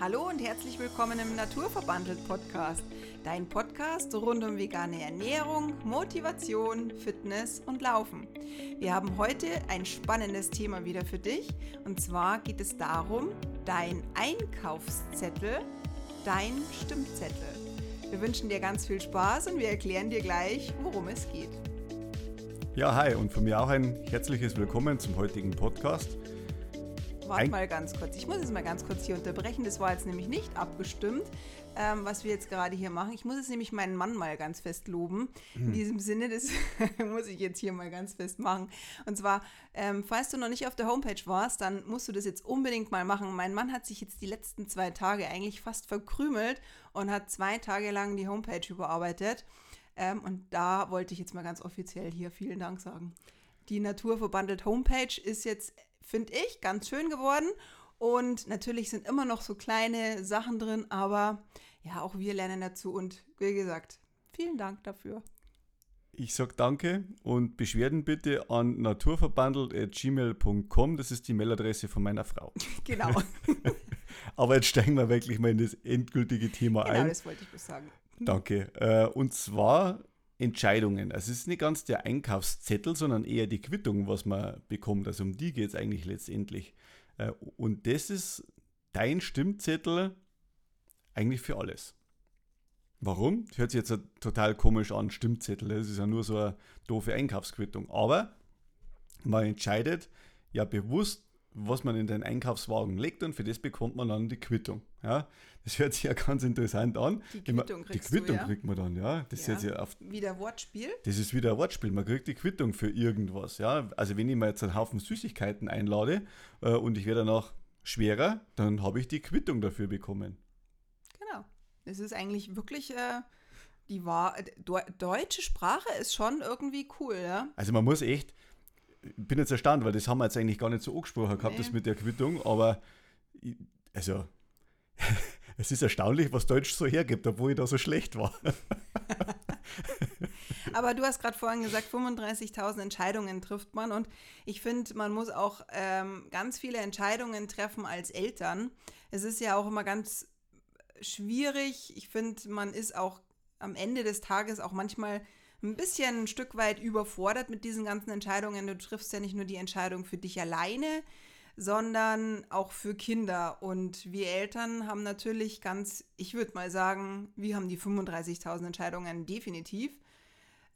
Hallo und herzlich willkommen im Naturverbandelt Podcast. Dein Podcast rund um vegane Ernährung, Motivation, Fitness und Laufen. Wir haben heute ein spannendes Thema wieder für dich. Und zwar geht es darum, dein Einkaufszettel, dein Stimmzettel. Wir wünschen dir ganz viel Spaß und wir erklären dir gleich, worum es geht. Ja, hi und von mir auch ein herzliches Willkommen zum heutigen Podcast. Warte mal ganz kurz. Ich muss es mal ganz kurz hier unterbrechen. Das war jetzt nämlich nicht abgestimmt, ähm, was wir jetzt gerade hier machen. Ich muss jetzt nämlich meinen Mann mal ganz fest loben. In hm. diesem Sinne, das muss ich jetzt hier mal ganz fest machen. Und zwar, ähm, falls du noch nicht auf der Homepage warst, dann musst du das jetzt unbedingt mal machen. Mein Mann hat sich jetzt die letzten zwei Tage eigentlich fast verkrümelt und hat zwei Tage lang die Homepage überarbeitet. Ähm, und da wollte ich jetzt mal ganz offiziell hier vielen Dank sagen. Die Naturverbandelt Homepage ist jetzt finde ich, ganz schön geworden. Und natürlich sind immer noch so kleine Sachen drin, aber ja, auch wir lernen dazu. Und wie gesagt, vielen Dank dafür. Ich sage danke und Beschwerden bitte an naturverbandelt.gmail.com. Das ist die Mailadresse von meiner Frau. Genau. aber jetzt steigen wir wirklich mal in das endgültige Thema genau, ein. Genau, das wollte ich bloß sagen. Danke. Äh, und zwar Entscheidungen. Also es ist nicht ganz der Einkaufszettel, sondern eher die Quittung, was man bekommt. Also um die geht es eigentlich letztendlich. Äh, und das ist dein Stimmzettel eigentlich für alles. Warum? Das hört sich jetzt total komisch an, Stimmzettel. Das ist ja nur so eine doofe Einkaufsquittung. Aber man entscheidet ja bewusst, was man in den Einkaufswagen legt und für das bekommt man dann die Quittung. Ja, das hört sich ja ganz interessant an. Die Quittung, die Quittung du, ja? kriegt man dann, ja. Das ja. Ist ja auf, wieder Wortspiel? Das ist wieder ein Wortspiel. Man kriegt die Quittung für irgendwas. Ja. Also wenn ich mir jetzt einen Haufen Süßigkeiten einlade äh, und ich werde danach schwerer, dann habe ich die Quittung dafür bekommen. Genau. Das ist eigentlich wirklich äh, die wahr deutsche Sprache ist schon irgendwie cool, ja. Also man muss echt, bin jetzt erstaunt, weil das haben wir jetzt eigentlich gar nicht so angesprochen gehabt, nee. das mit der Quittung, aber also es ist erstaunlich, was Deutsch so hergibt, obwohl ich da so schlecht war. Aber du hast gerade vorhin gesagt, 35.000 Entscheidungen trifft man und ich finde, man muss auch ähm, ganz viele Entscheidungen treffen als Eltern. Es ist ja auch immer ganz schwierig. Ich finde, man ist auch am Ende des Tages auch manchmal ein bisschen ein Stück weit überfordert mit diesen ganzen Entscheidungen. Du triffst ja nicht nur die Entscheidung für dich alleine, sondern auch für Kinder. Und wir Eltern haben natürlich ganz, ich würde mal sagen, wir haben die 35.000 Entscheidungen definitiv.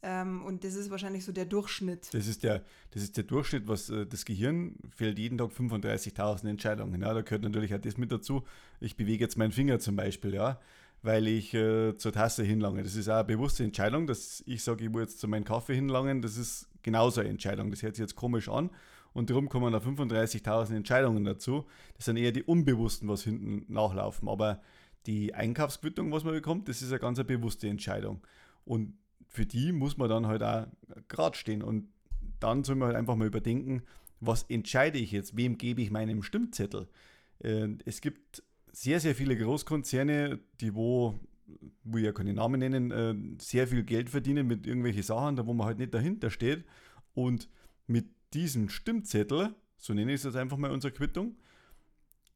Ähm, und das ist wahrscheinlich so der Durchschnitt. Das ist der, das ist der Durchschnitt, was äh, das Gehirn fällt jeden Tag 35.000 Entscheidungen. Ja, da gehört natürlich auch das mit dazu. Ich bewege jetzt meinen Finger zum Beispiel, ja, weil ich äh, zur Tasse hinlange. Das ist auch eine bewusste Entscheidung, dass ich sage, ich will jetzt zu meinem Kaffee hinlangen. Das ist genauso eine Entscheidung. Das hört sich jetzt komisch an und darum kommen da 35.000 Entscheidungen dazu. Das sind eher die unbewussten, was hinten nachlaufen. Aber die Einkaufsquittung, was man bekommt, das ist eine ganz bewusste Entscheidung. Und für die muss man dann halt auch gerade stehen. Und dann soll man halt einfach mal überdenken, was entscheide ich jetzt, wem gebe ich meinen Stimmzettel. Äh, es gibt sehr, sehr viele Großkonzerne, die wo, wo ich ja keine Namen nennen, äh, sehr viel Geld verdienen mit irgendwelchen Sachen, da wo man halt nicht dahinter steht. Und mit diesen Stimmzettel, so nenne ich es jetzt einfach mal unsere Quittung,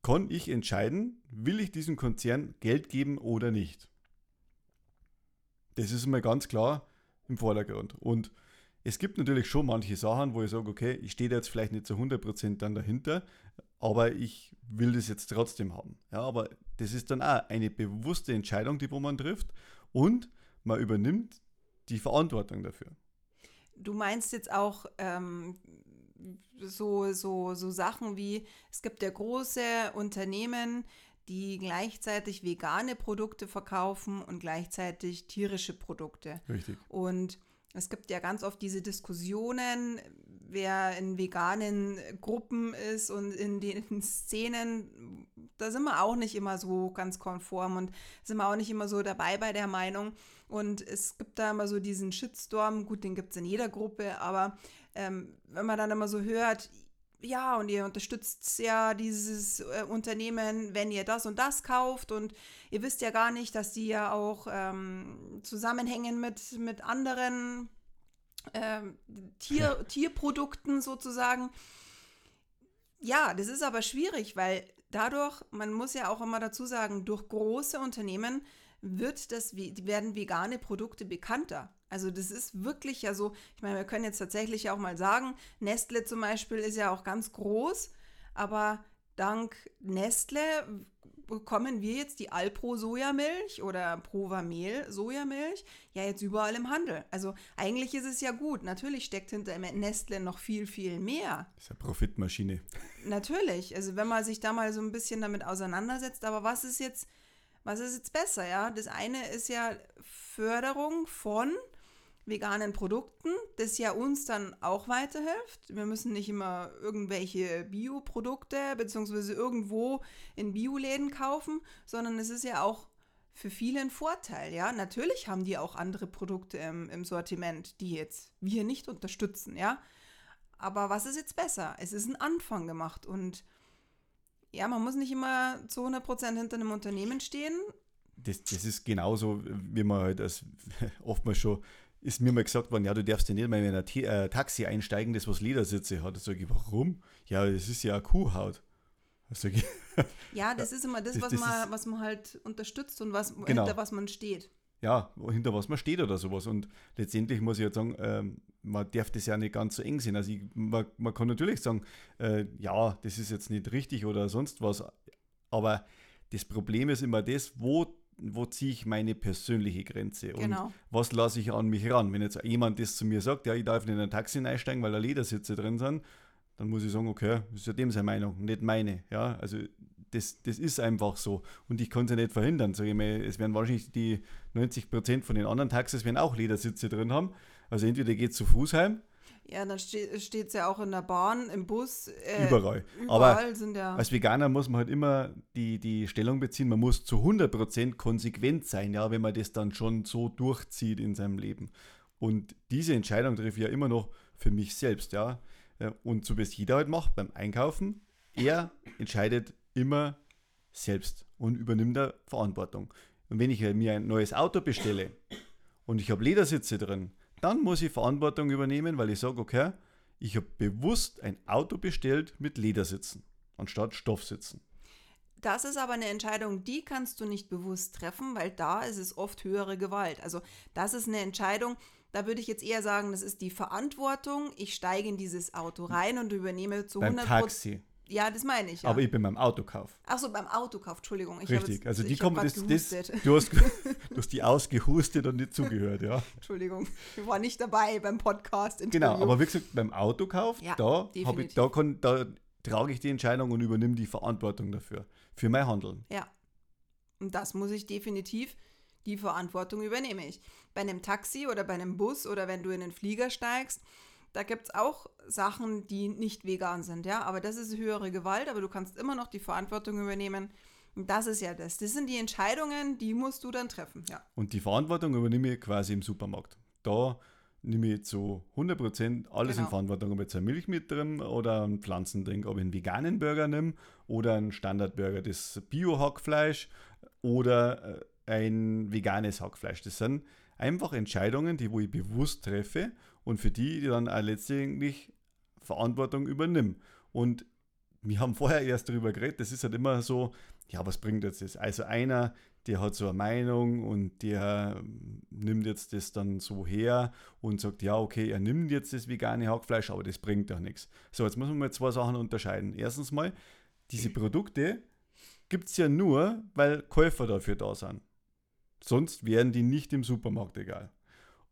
kann ich entscheiden, will ich diesem Konzern Geld geben oder nicht. Das ist mal ganz klar im Vordergrund. Und es gibt natürlich schon manche Sachen, wo ich sage, okay, ich stehe jetzt vielleicht nicht zu 100% dann dahinter, aber ich will das jetzt trotzdem haben. Ja, aber das ist dann auch eine bewusste Entscheidung, die wo man trifft und man übernimmt die Verantwortung dafür. Du meinst jetzt auch ähm, so, so, so Sachen wie, es gibt ja große Unternehmen, die gleichzeitig vegane Produkte verkaufen und gleichzeitig tierische Produkte. Richtig. Und es gibt ja ganz oft diese Diskussionen, wer in veganen Gruppen ist und in den Szenen, da sind wir auch nicht immer so ganz konform und sind wir auch nicht immer so dabei bei der Meinung. Und es gibt da immer so diesen Shitstorm, gut, den gibt es in jeder Gruppe, aber ähm, wenn man dann immer so hört, ja, und ihr unterstützt ja dieses äh, Unternehmen, wenn ihr das und das kauft und ihr wisst ja gar nicht, dass die ja auch ähm, zusammenhängen mit, mit anderen ähm, Tier, Tierprodukten sozusagen. Ja, das ist aber schwierig, weil dadurch, man muss ja auch immer dazu sagen, durch große Unternehmen wird das, werden vegane Produkte bekannter. Also das ist wirklich ja so, ich meine, wir können jetzt tatsächlich auch mal sagen, Nestle zum Beispiel ist ja auch ganz groß, aber dank Nestle bekommen wir jetzt die Alpro Sojamilch oder Provamel Sojamilch ja jetzt überall im Handel. Also eigentlich ist es ja gut. Natürlich steckt hinter Nestle noch viel, viel mehr. Das ist eine Profitmaschine. Natürlich. Also wenn man sich da mal so ein bisschen damit auseinandersetzt, aber was ist jetzt, was ist jetzt besser, ja? Das eine ist ja Förderung von veganen Produkten, das ja uns dann auch weiterhilft. Wir müssen nicht immer irgendwelche Bioprodukte beziehungsweise irgendwo in Bioläden kaufen, sondern es ist ja auch für viele ein Vorteil, ja. Natürlich haben die auch andere Produkte im, im Sortiment, die jetzt wir nicht unterstützen, ja. Aber was ist jetzt besser? Es ist ein Anfang gemacht und ja, man muss nicht immer zu 100% hinter einem Unternehmen stehen. Das, das ist genauso, wie man halt als oftmals schon ist mir mal gesagt worden, ja, du darfst ja nicht mal in ein äh, Taxi einsteigen, das was Ledersitze hat. Da sage ich, warum? Ja, das ist ja Kuhhaut. Ich, ja, das ist immer das, das was, das man, was man halt unterstützt und was, genau. hinter was man steht. Ja, hinter was man steht oder sowas. Und letztendlich muss ich jetzt sagen, ähm, man darf das ja nicht ganz so eng sehen. Also ich, man, man kann natürlich sagen, äh, ja, das ist jetzt nicht richtig oder sonst was. Aber das Problem ist immer das, wo wo ziehe ich meine persönliche Grenze und genau. was lasse ich an mich ran. Wenn jetzt jemand das zu mir sagt, ja, ich darf nicht in ein Taxi einsteigen, weil da Ledersitze drin sind, dann muss ich sagen, okay, das ist ja dem seine Meinung, nicht meine. Ja, also das, das ist einfach so und ich kann es ja nicht verhindern. Sag ich mal, es werden wahrscheinlich die 90 Prozent von den anderen Taxis werden auch Ledersitze drin haben. Also entweder geht zu Fuß heim ja, dann steht es ja auch in der Bahn, im Bus. Äh, überall. überall. Aber sind ja als Veganer muss man halt immer die, die Stellung beziehen, man muss zu 100% konsequent sein, ja, wenn man das dann schon so durchzieht in seinem Leben. Und diese Entscheidung treffe ich ja immer noch für mich selbst, ja. Und so wie es jeder halt macht beim Einkaufen, er entscheidet immer selbst und übernimmt da Verantwortung. Und wenn ich mir ein neues Auto bestelle und ich habe Ledersitze drin, dann muss ich Verantwortung übernehmen, weil ich sage, okay, ich habe bewusst ein Auto bestellt mit Ledersitzen anstatt Stoffsitzen. Das ist aber eine Entscheidung, die kannst du nicht bewusst treffen, weil da ist es oft höhere Gewalt. Also das ist eine Entscheidung, da würde ich jetzt eher sagen, das ist die Verantwortung. Ich steige in dieses Auto rein und übernehme zu Beim 100 Taxi. Ja, das meine ich. Ja. Aber ich bin beim Autokauf. Ach so, beim Autokauf, Entschuldigung. Ich Richtig, jetzt, also die kommen, das, das, du, hast, du hast die ausgehustet und nicht zugehört, ja. Entschuldigung, ich war nicht dabei beim Podcast. Genau, aber wie gesagt, beim Autokauf, ja, da, ich, da, kann, da trage ich die Entscheidung und übernehme die Verantwortung dafür, für mein Handeln. Ja, und das muss ich definitiv, die Verantwortung übernehme ich. Bei einem Taxi oder bei einem Bus oder wenn du in den Flieger steigst, da gibt es auch Sachen, die nicht vegan sind, ja. Aber das ist höhere Gewalt, aber du kannst immer noch die Verantwortung übernehmen. Und das ist ja das. Das sind die Entscheidungen, die musst du dann treffen, ja. Und die Verantwortung übernehme ich quasi im Supermarkt. Da nehme ich zu 100% alles genau. in Verantwortung, ob ich jetzt eine Milch mit drin oder einen Pflanzendrink, ob ich einen veganen Burger nehme oder einen Standardburger, das Bio-Hackfleisch oder äh, ein veganes Hackfleisch. Das sind einfach Entscheidungen, die wo ich bewusst treffe und für die, die dann auch letztendlich Verantwortung übernimmt. Und wir haben vorher erst darüber geredet, das ist halt immer so, ja, was bringt jetzt das? Also einer, der hat so eine Meinung und der nimmt jetzt das dann so her und sagt, ja, okay, er nimmt jetzt das vegane Hackfleisch, aber das bringt doch nichts. So, jetzt müssen wir zwei Sachen unterscheiden. Erstens mal, diese Produkte gibt es ja nur, weil Käufer dafür da sind. Sonst wären die nicht im Supermarkt egal.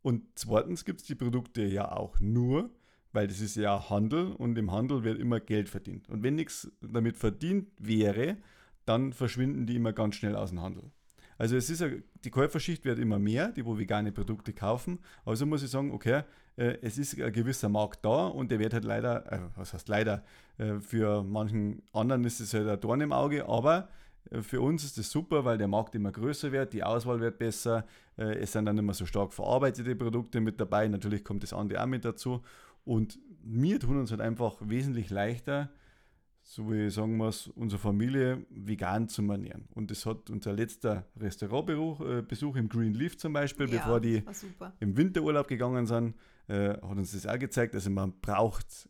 Und zweitens gibt es die Produkte ja auch nur, weil das ist ja Handel und im Handel wird immer Geld verdient. Und wenn nichts damit verdient wäre, dann verschwinden die immer ganz schnell aus dem Handel. Also es ist ja, die Käuferschicht wird immer mehr, die wo vegane Produkte kaufen. Also muss ich sagen, okay, äh, es ist ein gewisser Markt da und der wird halt leider, äh, was heißt leider, äh, für manchen anderen ist es halt ein Dorn im Auge, aber für uns ist das super, weil der Markt immer größer wird, die Auswahl wird besser, äh, es sind dann immer so stark verarbeitete Produkte mit dabei, natürlich kommt das andere auch mit dazu und wir tun uns halt einfach wesentlich leichter, so wie sagen wir es, unsere Familie vegan zu ernähren. Und das hat unser letzter Restaurantbesuch äh, im Green Leaf zum Beispiel, ja, bevor die im Winterurlaub gegangen sind, hat uns das auch gezeigt. Also man braucht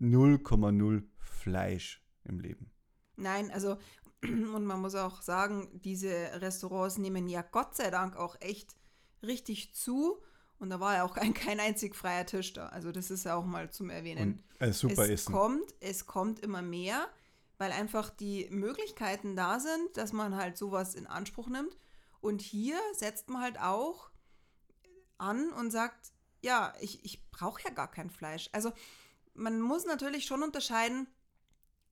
0,0 Fleisch im Leben. Nein, also und man muss auch sagen, diese Restaurants nehmen ja Gott sei Dank auch echt richtig zu. Und da war ja auch kein, kein einzig freier Tisch da. Also das ist ja auch mal zum Erwähnen. Und, äh, super es Essen. kommt, es kommt immer mehr, weil einfach die Möglichkeiten da sind, dass man halt sowas in Anspruch nimmt. Und hier setzt man halt auch an und sagt, ja, ich, ich brauche ja gar kein Fleisch. Also man muss natürlich schon unterscheiden,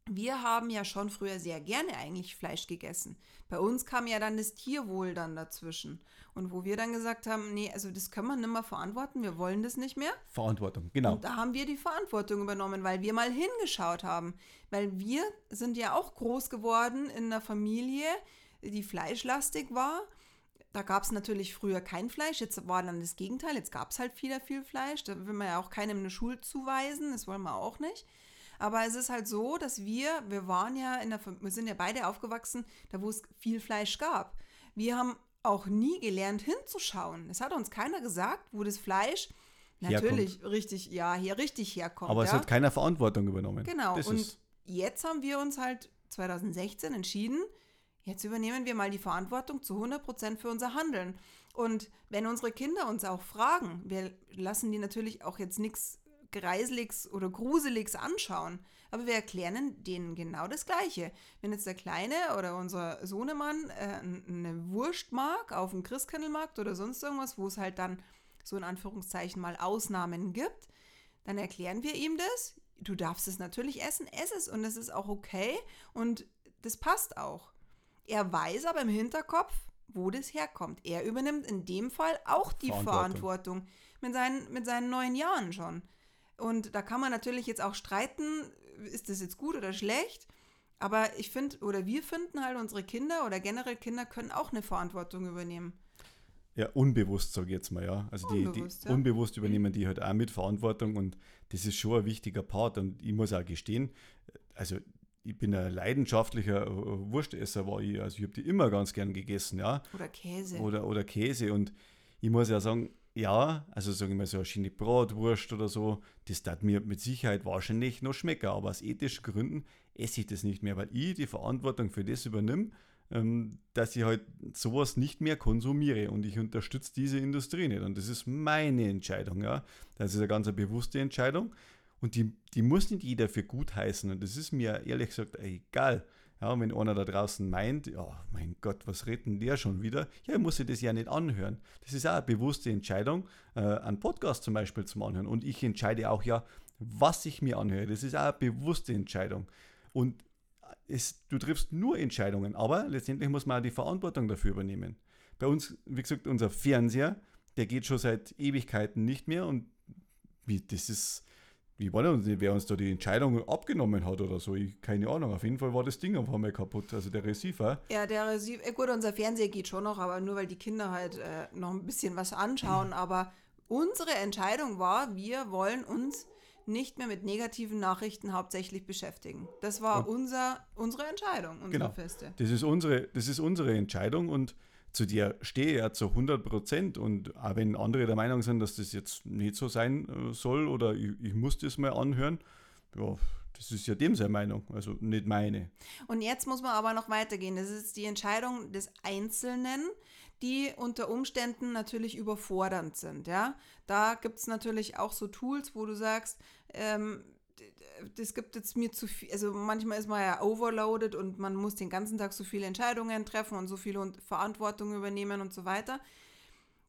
wir haben ja schon früher sehr gerne eigentlich Fleisch gegessen. Bei uns kam ja dann das Tierwohl dann dazwischen. Und wo wir dann gesagt haben, nee, also das können wir nicht mehr verantworten, wir wollen das nicht mehr. Verantwortung, genau. Und da haben wir die Verantwortung übernommen, weil wir mal hingeschaut haben. Weil wir sind ja auch groß geworden in einer Familie, die fleischlastig war. Da gab es natürlich früher kein Fleisch, jetzt war dann das Gegenteil, jetzt gab es halt wieder viel Fleisch. Da will man ja auch keinem eine Schuld zuweisen, das wollen wir auch nicht. Aber es ist halt so, dass wir, wir waren ja in der, wir sind ja beide aufgewachsen, da wo es viel Fleisch gab. Wir haben auch nie gelernt hinzuschauen. Es hat uns keiner gesagt, wo das Fleisch natürlich herkommt. richtig, ja, hier richtig herkommt. Aber ja. es hat keiner Verantwortung übernommen. Genau. Das und jetzt haben wir uns halt 2016 entschieden, jetzt übernehmen wir mal die Verantwortung zu 100 Prozent für unser Handeln. Und wenn unsere Kinder uns auch fragen, wir lassen die natürlich auch jetzt nichts Greiseliges oder Gruseliges anschauen. Aber wir erklären denen genau das Gleiche. Wenn jetzt der Kleine oder unser Sohnemann äh, eine Wurst mag auf dem Christkindlmarkt oder sonst irgendwas, wo es halt dann so in Anführungszeichen mal Ausnahmen gibt, dann erklären wir ihm das. Du darfst es natürlich essen, ess es und es ist auch okay und das passt auch. Er weiß aber im Hinterkopf, wo das herkommt. Er übernimmt in dem Fall auch die Verantwortung, Verantwortung mit, seinen, mit seinen neun Jahren schon. Und da kann man natürlich jetzt auch streiten, ist das jetzt gut oder schlecht. Aber ich finde, oder wir finden halt, unsere Kinder oder generell Kinder können auch eine Verantwortung übernehmen. Ja, unbewusst, sage ich jetzt mal, ja. Also unbewusst, die, die ja. unbewusst übernehmen die halt auch mit Verantwortung und das ist schon ein wichtiger Part. Und ich muss auch gestehen, also ich bin ein leidenschaftlicher äh, Wurstesser, war ich. Also ich habe die immer ganz gern gegessen, ja. Oder Käse. Oder, oder Käse. Und ich muss ja sagen, ja, also sagen wir mal so eine schöne Bratwurst oder so, das tat mir mit Sicherheit wahrscheinlich noch schmecken, aber aus ethischen Gründen esse ich das nicht mehr, weil ich die Verantwortung für das übernehme, dass ich halt sowas nicht mehr konsumiere und ich unterstütze diese Industrie nicht und das ist meine Entscheidung, ja. Das ist eine ganz bewusste Entscheidung und die, die muss nicht jeder für gut heißen und das ist mir ehrlich gesagt egal. Ja, wenn einer da draußen meint, ja, mein Gott, was redet denn der schon wieder? Ja, ich muss sich das ja nicht anhören. Das ist auch eine bewusste Entscheidung, äh, einen Podcast zum Beispiel zum Anhören. Und ich entscheide auch ja, was ich mir anhöre. Das ist auch eine bewusste Entscheidung. Und es, du triffst nur Entscheidungen, aber letztendlich muss man auch die Verantwortung dafür übernehmen. Bei uns, wie gesagt, unser Fernseher, der geht schon seit Ewigkeiten nicht mehr und das ist, wie war das, wer uns da die Entscheidung abgenommen hat oder so? Ich, keine Ahnung. Auf jeden Fall war das Ding auf einmal kaputt, also der Receiver. Ja, der Receiver, gut, unser Fernseher geht schon noch, aber nur weil die Kinder halt äh, noch ein bisschen was anschauen. Aber unsere Entscheidung war, wir wollen uns nicht mehr mit negativen Nachrichten hauptsächlich beschäftigen. Das war unser, unsere Entscheidung, unsere genau. Feste. Das ist unsere, das ist unsere Entscheidung und zu dir stehe ja zu 100 Prozent. Und auch wenn andere der Meinung sind, dass das jetzt nicht so sein äh, soll oder ich, ich muss das mal anhören, ja, das ist ja dem seine Meinung, also nicht meine. Und jetzt muss man aber noch weitergehen. Das ist die Entscheidung des Einzelnen, die unter Umständen natürlich überfordernd sind. Ja? Da gibt es natürlich auch so Tools, wo du sagst, ähm, das gibt jetzt mir zu viel, also manchmal ist man ja overloaded und man muss den ganzen Tag so viele Entscheidungen treffen und so viele Verantwortung übernehmen und so weiter.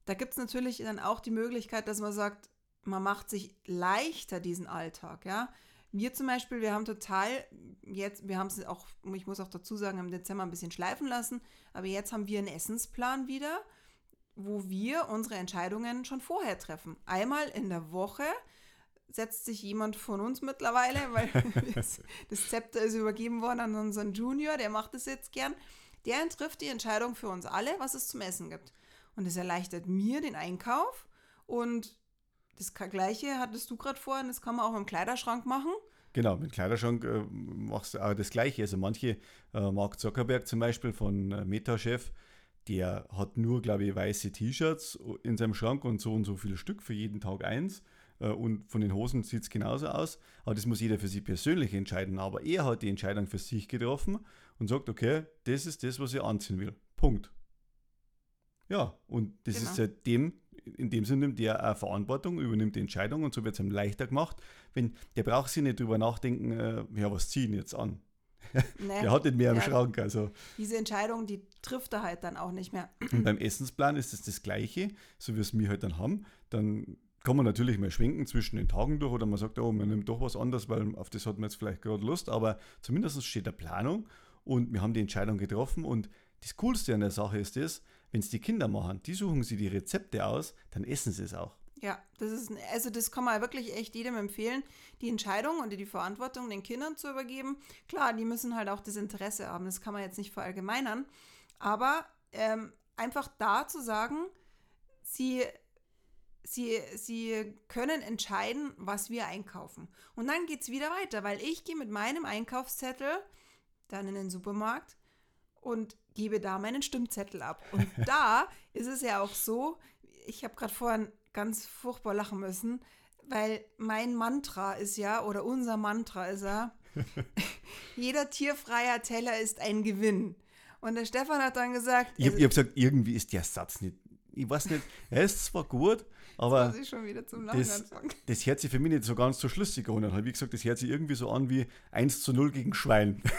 Da gibt es natürlich dann auch die Möglichkeit, dass man sagt, man macht sich leichter diesen Alltag, ja. Wir zum Beispiel, wir haben total, jetzt, wir haben es auch, ich muss auch dazu sagen, im Dezember ein bisschen schleifen lassen, aber jetzt haben wir einen Essensplan wieder, wo wir unsere Entscheidungen schon vorher treffen. Einmal in der Woche setzt sich jemand von uns mittlerweile, weil das, Zepter ist übergeben worden an unseren Junior, der macht es jetzt gern. Der trifft die Entscheidung für uns alle, was es zum Essen gibt. Und das erleichtert mir den Einkauf. Und das Gleiche hattest du gerade vorhin, das kann man auch im Kleiderschrank machen. Genau, mit dem Kleiderschrank äh, machst du auch das Gleiche. Also manche, äh, Mark Zuckerberg zum Beispiel von äh, Meta-Chef, der hat nur, glaube ich, weiße T-Shirts in seinem Schrank und so und so viele Stück für jeden Tag eins. Äh, und von den Hosen sieht es genauso aus. Aber das muss jeder für sich persönlich entscheiden. Aber er hat die Entscheidung für sich getroffen und sagt, okay, das ist das, was ich anziehen will. Punkt. Ja, und das genau. ist seitdem, in dem Sinne nimmt er auch Verantwortung, übernimmt die Entscheidung und so wird es ihm leichter gemacht. Wenn, der braucht sich nicht drüber nachdenken, äh, ja, was ziehen jetzt an? Nee, der hat nicht mehr im Schrank. Also. Diese Entscheidung, die trifft er halt dann auch nicht mehr. Und beim Essensplan ist es das, das Gleiche, so wie es wir halt dann haben. Dann kann man natürlich mal schwenken zwischen den Tagen durch oder man sagt, oh, man nimmt doch was anderes, weil auf das hat man jetzt vielleicht gerade Lust. Aber zumindest steht der Planung und wir haben die Entscheidung getroffen. Und das Coolste an der Sache ist das, wenn es die Kinder machen, die suchen sie die Rezepte aus, dann essen sie es auch. Ja, das ist, also das kann man wirklich echt jedem empfehlen, die Entscheidung und die Verantwortung den Kindern zu übergeben. Klar, die müssen halt auch das Interesse haben, das kann man jetzt nicht verallgemeinern, aber ähm, einfach da zu sagen, sie, sie, sie können entscheiden, was wir einkaufen. Und dann geht es wieder weiter, weil ich gehe mit meinem Einkaufszettel dann in den Supermarkt und gebe da meinen Stimmzettel ab. Und da ist es ja auch so, ich habe gerade vorhin ganz furchtbar lachen müssen, weil mein Mantra ist ja, oder unser Mantra ist ja, jeder tierfreier Teller ist ein Gewinn. Und der Stefan hat dann gesagt. Ich habe hab gesagt, irgendwie ist der Satz nicht. Ich weiß nicht, er ist zwar gut, aber das, das hört sich für mich nicht so ganz so schlüssig an. Wie gesagt, das hört sich irgendwie so an wie 1 zu 0 gegen Schwein.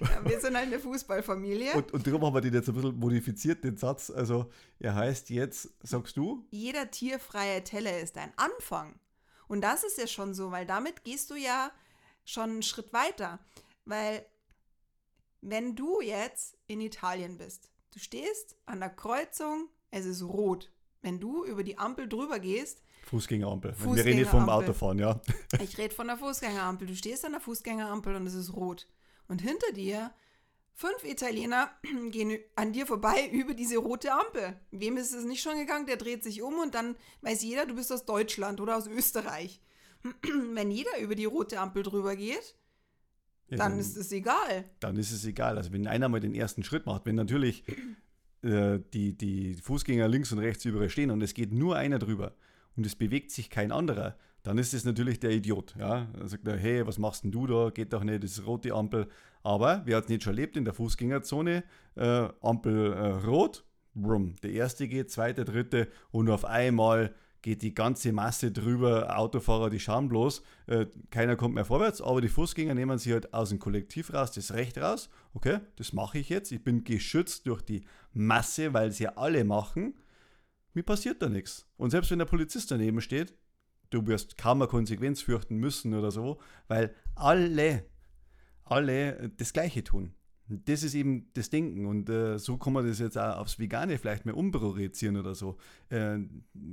Ja, wir sind halt eine Fußballfamilie. Und, und darum haben wir den jetzt ein bisschen modifiziert, den Satz. Also, er heißt jetzt, sagst du? Jeder tierfreie Teller ist ein Anfang. Und das ist ja schon so, weil damit gehst du ja schon einen Schritt weiter. Weil, wenn du jetzt in Italien bist, du stehst an der Kreuzung, es ist rot. Wenn du über die Ampel drüber gehst, Fußgängerampel. Fußgänger Wir reden nicht vom Autofahren, ja. Ich rede von der Fußgängerampel. Du stehst an der Fußgängerampel und es ist rot. Und hinter dir fünf Italiener gehen an dir vorbei über diese rote Ampel. Wem ist es nicht schon gegangen? Der dreht sich um und dann weiß jeder, du bist aus Deutschland oder aus Österreich. Wenn jeder über die rote Ampel drüber geht, ja, dann, dann, ist es egal. Dann ist es egal. Also wenn einer mal den ersten Schritt macht, wenn natürlich äh, die, die Fußgänger links und rechts überall stehen und es geht nur einer drüber und es bewegt sich kein anderer, dann ist es natürlich der Idiot. Ja? Dann sagt er, hey, was machst denn du da? Geht doch nicht, das ist rote Ampel. Aber wer hat es nicht schon erlebt in der Fußgängerzone? Äh, Ampel äh, rot, brumm. Der erste geht, zweite, dritte und auf einmal geht die ganze Masse drüber, Autofahrer, die schauen bloß, äh, keiner kommt mehr vorwärts, aber die Fußgänger nehmen sich halt aus dem Kollektiv raus, das Recht raus, okay, das mache ich jetzt, ich bin geschützt durch die Masse, weil sie ja alle machen, mir passiert da nichts. Und selbst wenn der Polizist daneben steht, du wirst kaum eine Konsequenz fürchten müssen oder so, weil alle, alle das Gleiche tun. Das ist eben das Denken und äh, so kann man das jetzt auch aufs Vegane vielleicht mehr umprojizieren oder so. Äh,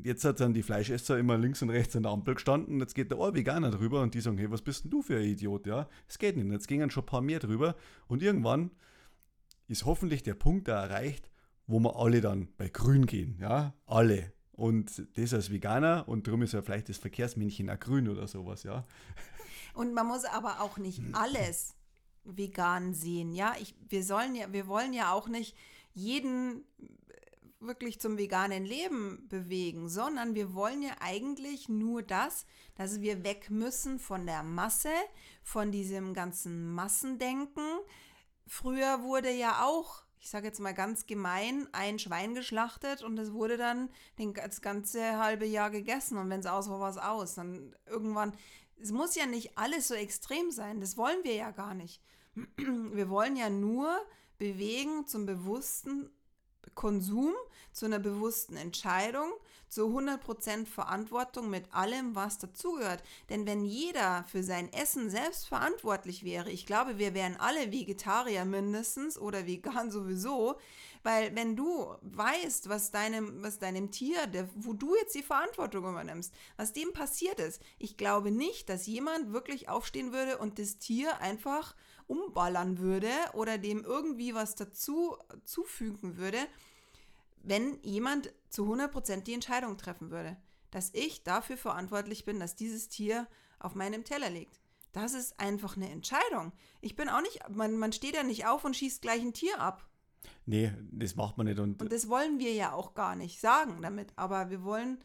jetzt hat dann die Fleischesser immer links und rechts an der Ampel gestanden, jetzt geht der ein Veganer drüber und die sagen, hey, was bist denn du für ein Idiot, ja? Es geht nicht, jetzt gingen schon ein paar mehr drüber und irgendwann ist hoffentlich der Punkt da erreicht, wo wir alle dann bei grün gehen, ja? Alle. Und das als Veganer und darum ist ja vielleicht das Verkehrsmännchen auch grün oder sowas, ja. Und man muss aber auch nicht alles vegan sehen, ja. Ich, wir sollen ja, wir wollen ja auch nicht jeden wirklich zum veganen Leben bewegen, sondern wir wollen ja eigentlich nur das, dass wir weg müssen von der Masse, von diesem ganzen Massendenken. Früher wurde ja auch ich sage jetzt mal ganz gemein, ein Schwein geschlachtet und es wurde dann das ganze halbe Jahr gegessen und wenn es aus war, war es aus. Dann irgendwann, es muss ja nicht alles so extrem sein, das wollen wir ja gar nicht. Wir wollen ja nur bewegen zum bewussten Konsum, zu einer bewussten Entscheidung, zu 100% Verantwortung mit allem, was dazugehört. Denn wenn jeder für sein Essen selbst verantwortlich wäre, ich glaube, wir wären alle Vegetarier mindestens oder vegan sowieso, weil wenn du weißt, was deinem, was deinem Tier, der, wo du jetzt die Verantwortung übernimmst, was dem passiert ist, ich glaube nicht, dass jemand wirklich aufstehen würde und das Tier einfach umballern würde oder dem irgendwie was dazu zufügen würde, wenn jemand zu 100% die Entscheidung treffen würde, dass ich dafür verantwortlich bin, dass dieses Tier auf meinem Teller liegt. Das ist einfach eine Entscheidung. Ich bin auch nicht, man, man steht ja nicht auf und schießt gleich ein Tier ab. Nee, das macht man nicht. Und, und das wollen wir ja auch gar nicht sagen damit. Aber wir wollen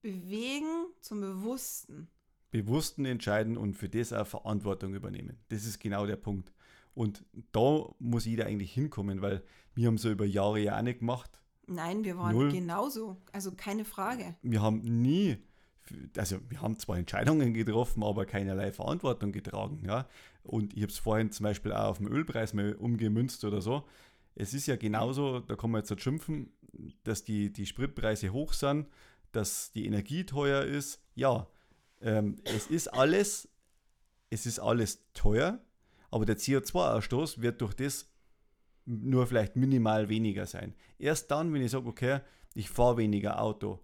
bewegen zum Bewussten. Bewussten entscheiden und für das auch Verantwortung übernehmen. Das ist genau der Punkt. Und da muss jeder eigentlich hinkommen, weil wir haben so über Jahre ja auch nicht gemacht. Nein, wir waren Null. genauso. Also keine Frage. Wir haben nie, also wir haben zwar Entscheidungen getroffen, aber keinerlei Verantwortung getragen. Ja? Und ich habe es vorhin zum Beispiel auch auf den Ölpreis mal umgemünzt oder so. Es ist ja genauso, da kann man jetzt nicht schimpfen, dass die, die Spritpreise hoch sind, dass die Energie teuer ist. Ja, ähm, es ist alles, es ist alles teuer, aber der CO2-Ausstoß wird durch das nur vielleicht minimal weniger sein. Erst dann, wenn ich sage, okay, ich fahre weniger Auto,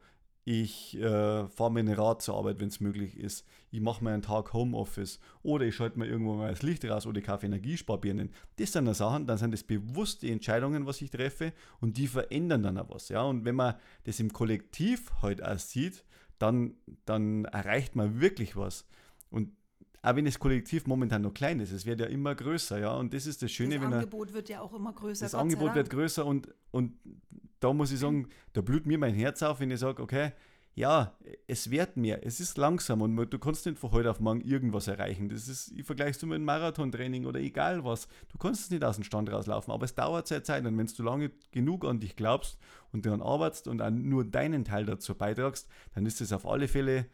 ich äh, fahre mit dem Rad zur Arbeit, wenn es möglich ist, ich mache mir einen Tag Homeoffice oder ich schalte mir irgendwo mal das Licht raus oder ich kaufe Energiesparbirnen. Das sind Sachen, dann sind das bewusste Entscheidungen, was ich treffe und die verändern dann auch was. Ja? Und wenn man das im Kollektiv heute halt auch sieht, dann, dann erreicht man wirklich was. Und auch wenn das Kollektiv momentan noch klein ist, es wird ja immer größer, ja. Und das ist das Schöne, das wenn Das Angebot wird ja auch immer größer. Das Angebot wird größer und, und da muss ich sagen, da blüht mir mein Herz auf, wenn ich sage, okay, ja, es wird mehr, es ist langsam und du kannst nicht von heute auf morgen irgendwas erreichen. Das ist, ich vergleiche es mit einem Marathontraining oder egal was. Du kannst es nicht aus dem Stand rauslaufen, aber es dauert seine Zeit und wenn du lange genug an dich glaubst und daran arbeitest und auch nur deinen Teil dazu beitragst, dann ist es auf alle Fälle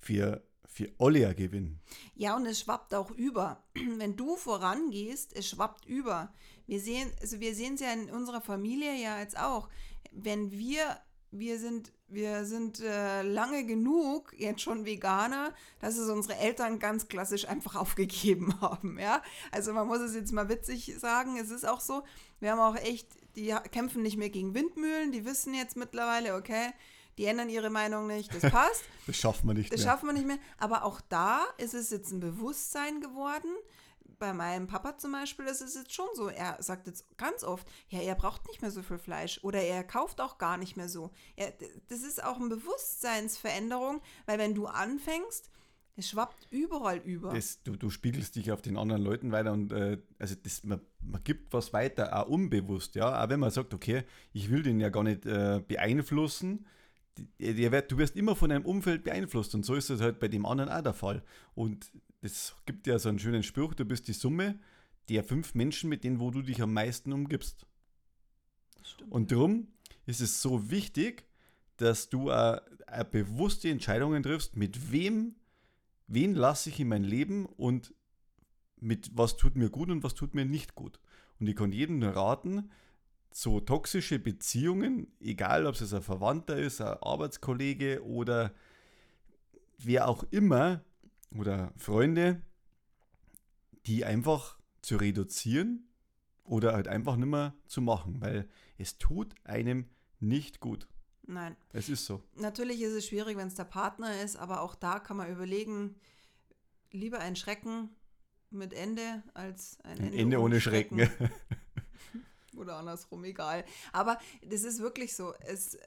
für für alle ein Gewinn. Ja, und es schwappt auch über. Wenn du vorangehst, es schwappt über. Wir sehen, also wir es ja in unserer Familie ja jetzt auch. Wenn wir, wir sind, wir sind äh, lange genug jetzt schon Veganer, dass es unsere Eltern ganz klassisch einfach aufgegeben haben. Ja, also man muss es jetzt mal witzig sagen. Es ist auch so. Wir haben auch echt, die kämpfen nicht mehr gegen Windmühlen. Die wissen jetzt mittlerweile, okay die ändern ihre Meinung nicht, das passt. das schaffen wir nicht das mehr. Das schaffen wir nicht mehr. Aber auch da ist es jetzt ein Bewusstsein geworden. Bei meinem Papa zum Beispiel ist es jetzt schon so. Er sagt jetzt ganz oft, ja, er braucht nicht mehr so viel Fleisch oder er kauft auch gar nicht mehr so. Er, das ist auch eine Bewusstseinsveränderung, weil wenn du anfängst, es schwappt überall über. Das, du, du, spiegelst dich auf den anderen Leuten weiter und äh, also das, man, man, gibt was weiter, auch unbewusst, ja. Auch wenn man sagt, okay, ich will den ja gar nicht äh, beeinflussen, du wirst immer von deinem Umfeld beeinflusst und so ist es halt bei dem anderen auch der Fall. Und es gibt ja so einen schönen Spruch, du bist die Summe der fünf Menschen, mit denen wo du dich am meisten umgibst. Und darum ist es so wichtig, dass du äh, bewusste Entscheidungen triffst, mit wem, wen lasse ich in mein Leben und mit was tut mir gut und was tut mir nicht gut. Und ich kann jedem nur raten, so toxische Beziehungen, egal ob es ein Verwandter ist, ein Arbeitskollege oder wer auch immer oder Freunde, die einfach zu reduzieren oder halt einfach nicht mehr zu machen, weil es tut einem nicht gut. Nein. Es ist so. Natürlich ist es schwierig, wenn es der Partner ist, aber auch da kann man überlegen, lieber ein Schrecken mit Ende als ein Ende, ein Ende ohne, ohne Schrecken. Schrecken. oder andersrum, egal. Aber das ist wirklich so. Es,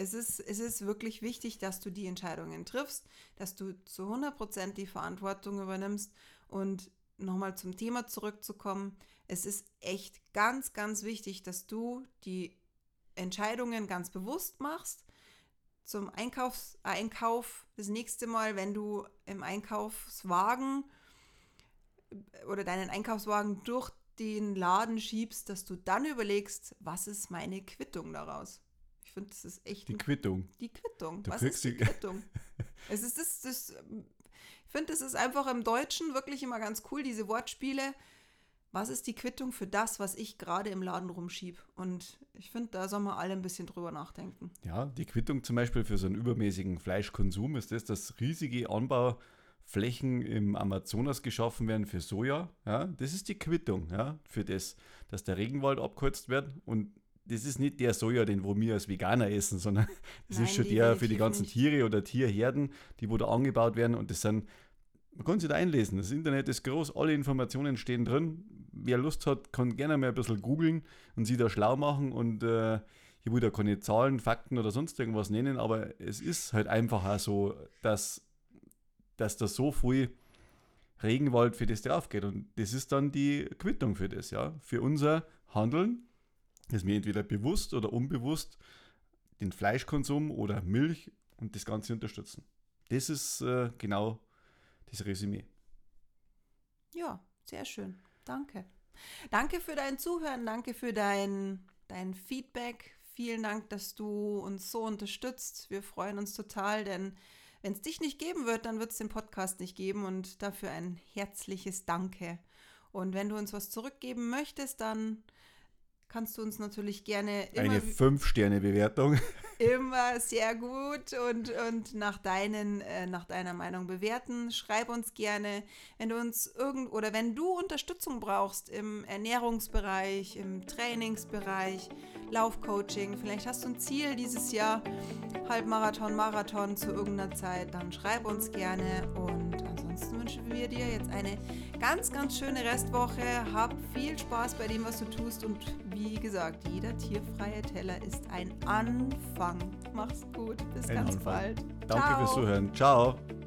es, ist, es ist wirklich wichtig, dass du die Entscheidungen triffst, dass du zu 100% die Verantwortung übernimmst. Und nochmal zum Thema zurückzukommen, es ist echt ganz, ganz wichtig, dass du die Entscheidungen ganz bewusst machst. Zum Einkaufs Einkauf das nächste Mal, wenn du im Einkaufswagen oder deinen Einkaufswagen durch den Laden schiebst, dass du dann überlegst, was ist meine Quittung daraus? Ich finde, das ist echt. Die Quittung. Die Quittung. Du was ist die Quittung? es ist das, das ich finde, das ist einfach im Deutschen wirklich immer ganz cool, diese Wortspiele. Was ist die Quittung für das, was ich gerade im Laden rumschieb? Und ich finde, da soll man alle ein bisschen drüber nachdenken. Ja, die Quittung zum Beispiel für so einen übermäßigen Fleischkonsum ist das, dass riesige Anbau Flächen im Amazonas geschaffen werden für Soja. Ja, das ist die Quittung ja, für das, dass der Regenwald abgeholzt wird. Und das ist nicht der Soja, den wo wir als Veganer essen, sondern das Nein, ist schon der für die ganzen nicht. Tiere oder Tierherden, die wo da angebaut werden. Und das sind, man kann sich da einlesen. Das Internet ist groß, alle Informationen stehen drin. Wer Lust hat, kann gerne mal ein bisschen googeln und sich da schlau machen. Und äh, ich will da keine Zahlen, Fakten oder sonst irgendwas nennen, aber es ist halt einfach auch so, dass dass da so viel Regenwald für das drauf geht. Und das ist dann die Quittung für das, ja. Für unser Handeln, dass wir entweder bewusst oder unbewusst den Fleischkonsum oder Milch und das Ganze unterstützen. Das ist äh, genau das Resümee. Ja, sehr schön. Danke. Danke für dein Zuhören, danke für dein, dein Feedback. Vielen Dank, dass du uns so unterstützt. Wir freuen uns total, denn wenn es dich nicht geben wird, dann wird es den Podcast nicht geben und dafür ein herzliches Danke. Und wenn du uns was zurückgeben möchtest, dann kannst du uns natürlich gerne immer eine 5-Sterne-Bewertung. Immer sehr gut und, und nach, deinen, äh, nach deiner Meinung bewerten. Schreib uns gerne, wenn du uns irgend oder wenn du Unterstützung brauchst im Ernährungsbereich, im Trainingsbereich, Laufcoaching, vielleicht hast du ein Ziel dieses Jahr, Halbmarathon, Marathon zu irgendeiner Zeit, dann schreib uns gerne und wünschen wir dir jetzt eine ganz, ganz schöne Restwoche. Hab viel Spaß bei dem, was du tust und wie gesagt, jeder tierfreie Teller ist ein Ein Anfang. Mach's gut. Bis ein ganz Anfang. bald. Danke Ciao. fürs Zuhören. Ciao.